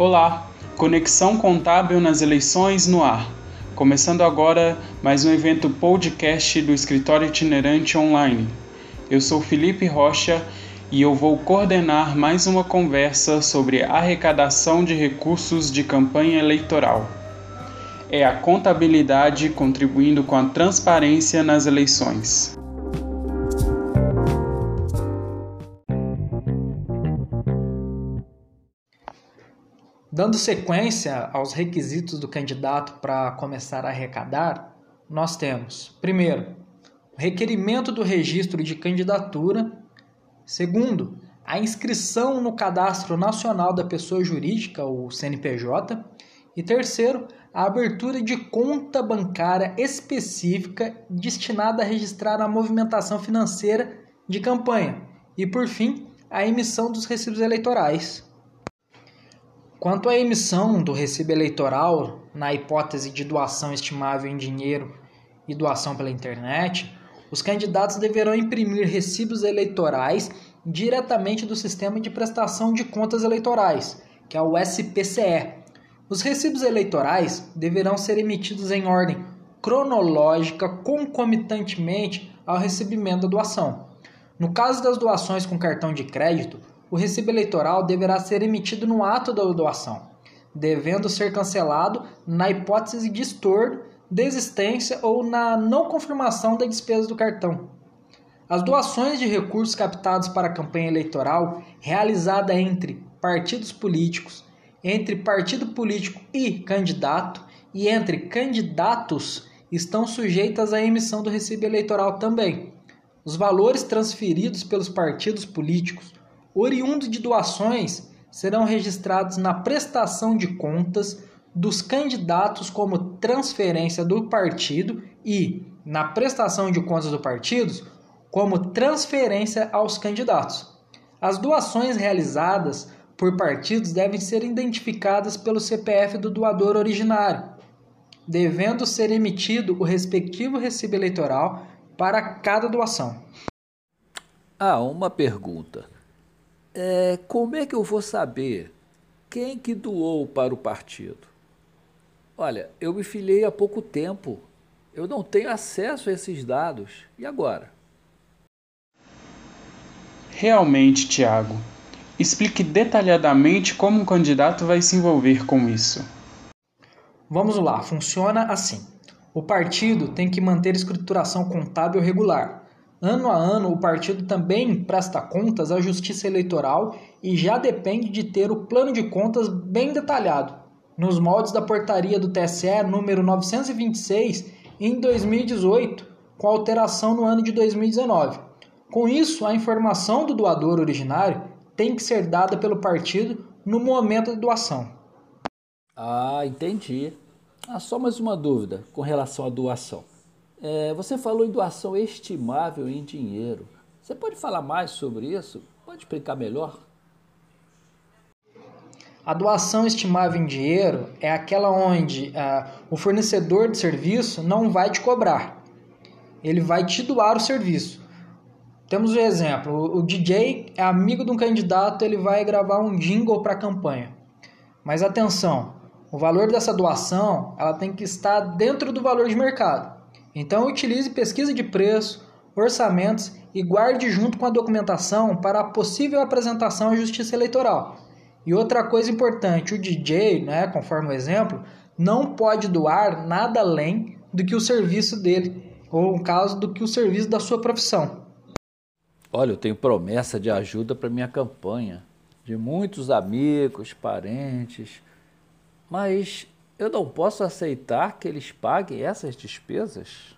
Olá, Conexão Contábil nas Eleições no Ar. Começando agora mais um evento podcast do Escritório Itinerante Online. Eu sou Felipe Rocha e eu vou coordenar mais uma conversa sobre arrecadação de recursos de campanha eleitoral. É a contabilidade contribuindo com a transparência nas eleições. Dando sequência aos requisitos do candidato para começar a arrecadar, nós temos, primeiro, o requerimento do registro de candidatura, segundo, a inscrição no Cadastro Nacional da Pessoa Jurídica, o CNPJ, e terceiro, a abertura de conta bancária específica destinada a registrar a movimentação financeira de campanha. E, por fim, a emissão dos recibos eleitorais. Quanto à emissão do recibo eleitoral, na hipótese de doação estimável em dinheiro e doação pela internet, os candidatos deverão imprimir recibos eleitorais diretamente do Sistema de Prestação de Contas Eleitorais, que é o SPCE. Os recibos eleitorais deverão ser emitidos em ordem cronológica concomitantemente ao recebimento da doação. No caso das doações com cartão de crédito, o recibo eleitoral deverá ser emitido no ato da doação, devendo ser cancelado na hipótese de estorno, desistência ou na não confirmação da despesa do cartão. As doações de recursos captados para a campanha eleitoral realizada entre partidos políticos, entre partido político e candidato e entre candidatos estão sujeitas à emissão do recibo eleitoral também. Os valores transferidos pelos partidos políticos oriundos de doações serão registrados na prestação de contas dos candidatos como transferência do partido e na prestação de contas do partido como transferência aos candidatos. As doações realizadas por partidos devem ser identificadas pelo CPF do doador originário, devendo ser emitido o respectivo recibo eleitoral para cada doação. Ah, uma pergunta é, como é que eu vou saber quem que doou para o partido? Olha, eu me filiei há pouco tempo. Eu não tenho acesso a esses dados. E agora? Realmente, Tiago. Explique detalhadamente como um candidato vai se envolver com isso. Vamos lá, funciona assim. O partido tem que manter escrituração contábil regular, Ano a ano, o partido também presta contas à Justiça Eleitoral e já depende de ter o plano de contas bem detalhado, nos moldes da portaria do TSE número 926 em 2018, com alteração no ano de 2019. Com isso, a informação do doador originário tem que ser dada pelo partido no momento da doação. Ah, entendi. Ah, só mais uma dúvida com relação à doação. É, você falou em doação estimável em dinheiro. Você pode falar mais sobre isso? Pode explicar melhor? A doação estimável em dinheiro é aquela onde ah, o fornecedor de serviço não vai te cobrar, ele vai te doar o serviço. Temos um exemplo: o DJ é amigo de um candidato, ele vai gravar um jingle para a campanha. Mas atenção, o valor dessa doação ela tem que estar dentro do valor de mercado. Então, utilize pesquisa de preço, orçamentos e guarde junto com a documentação para a possível apresentação à Justiça Eleitoral. E outra coisa importante, o DJ, né, conforme o exemplo, não pode doar nada além do que o serviço dele, ou no caso do que o serviço da sua profissão. Olha, eu tenho promessa de ajuda para minha campanha, de muitos amigos, parentes, mas eu não posso aceitar que eles paguem essas despesas?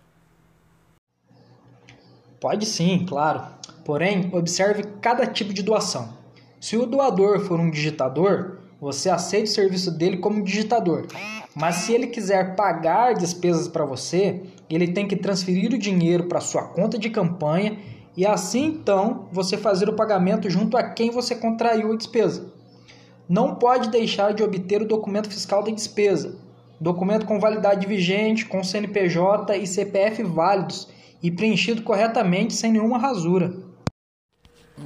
Pode sim, claro. Porém, observe cada tipo de doação. Se o doador for um digitador, você aceita o serviço dele como digitador. Mas se ele quiser pagar despesas para você, ele tem que transferir o dinheiro para sua conta de campanha e assim então você fazer o pagamento junto a quem você contraiu a despesa não pode deixar de obter o documento fiscal da despesa, documento com validade vigente, com CNPJ e CPF válidos e preenchido corretamente sem nenhuma rasura.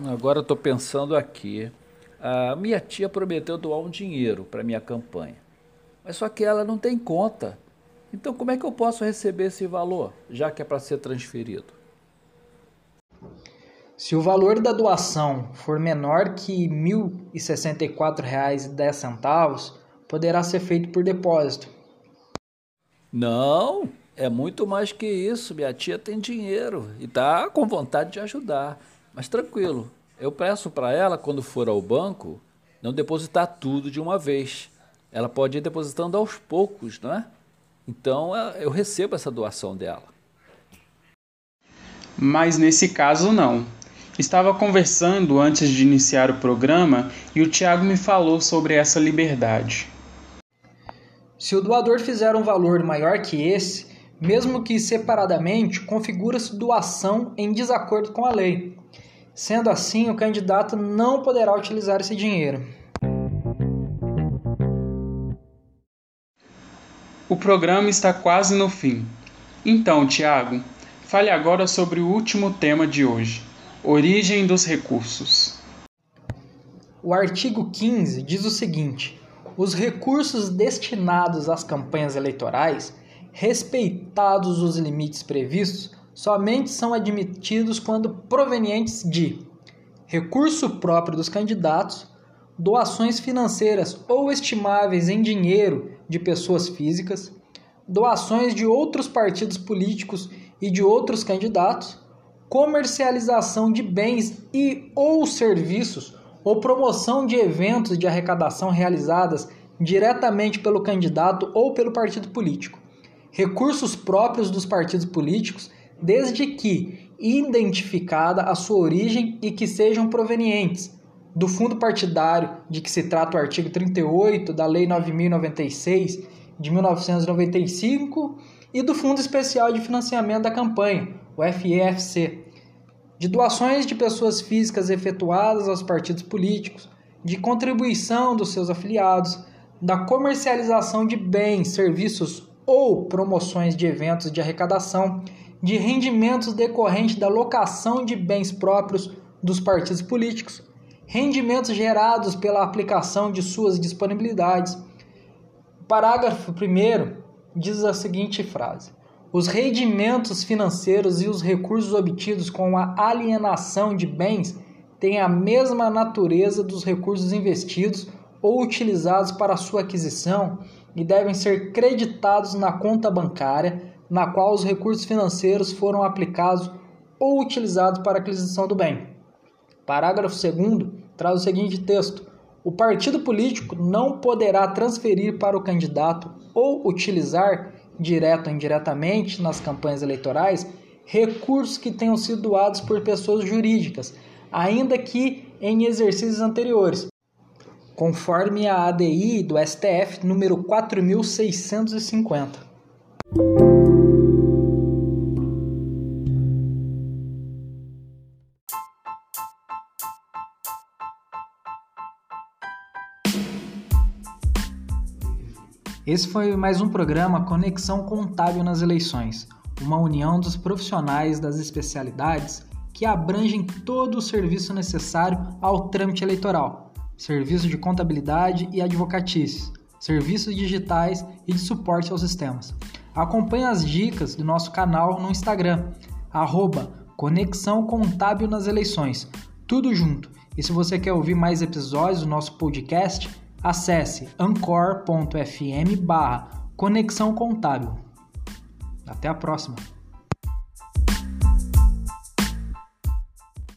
Agora estou pensando aqui. A minha tia prometeu doar um dinheiro para minha campanha, mas só que ela não tem conta. Então, como é que eu posso receber esse valor, já que é para ser transferido? Se o valor da doação for menor que R$ 1.064,10, poderá ser feito por depósito. Não, é muito mais que isso. Minha tia tem dinheiro e está com vontade de ajudar. Mas tranquilo, eu peço para ela, quando for ao banco, não depositar tudo de uma vez. Ela pode ir depositando aos poucos, não é? Então eu recebo essa doação dela. Mas nesse caso, não. Estava conversando antes de iniciar o programa e o Tiago me falou sobre essa liberdade. Se o doador fizer um valor maior que esse, mesmo que separadamente, configura-se doação em desacordo com a lei. Sendo assim, o candidato não poderá utilizar esse dinheiro. O programa está quase no fim. Então, Tiago, fale agora sobre o último tema de hoje Origem dos recursos. O artigo 15 diz o seguinte: os recursos destinados às campanhas eleitorais, respeitados os limites previstos, somente são admitidos quando provenientes de recurso próprio dos candidatos, doações financeiras ou estimáveis em dinheiro de pessoas físicas, doações de outros partidos políticos e de outros candidatos comercialização de bens e ou serviços ou promoção de eventos de arrecadação realizadas diretamente pelo candidato ou pelo partido político. Recursos próprios dos partidos políticos, desde que identificada a sua origem e que sejam provenientes do fundo partidário de que se trata o artigo 38 da Lei 9096 de 1995 e do Fundo Especial de Financiamento da Campanha, o FEFC, de doações de pessoas físicas efetuadas aos partidos políticos, de contribuição dos seus afiliados, da comercialização de bens, serviços ou promoções de eventos de arrecadação, de rendimentos decorrentes da locação de bens próprios dos partidos políticos, rendimentos gerados pela aplicação de suas disponibilidades. O parágrafo 1 diz a seguinte frase: os rendimentos financeiros e os recursos obtidos com a alienação de bens têm a mesma natureza dos recursos investidos ou utilizados para sua aquisição e devem ser creditados na conta bancária na qual os recursos financeiros foram aplicados ou utilizados para aquisição do bem. Parágrafo 2 traz o seguinte texto: O partido político não poderá transferir para o candidato ou utilizar direto ou indiretamente nas campanhas eleitorais, recursos que tenham sido doados por pessoas jurídicas, ainda que em exercícios anteriores, conforme a ADI do STF número 4650. Esse foi mais um programa Conexão Contábil nas Eleições, uma união dos profissionais das especialidades que abrangem todo o serviço necessário ao trâmite eleitoral, serviço de contabilidade e advocatícios, serviços digitais e de suporte aos sistemas. Acompanhe as dicas do nosso canal no Instagram, arroba Conexão Contábil nas Eleições, tudo junto. E se você quer ouvir mais episódios do nosso podcast, acesse ancor.fm barra Conexão Contábil. Até a próxima!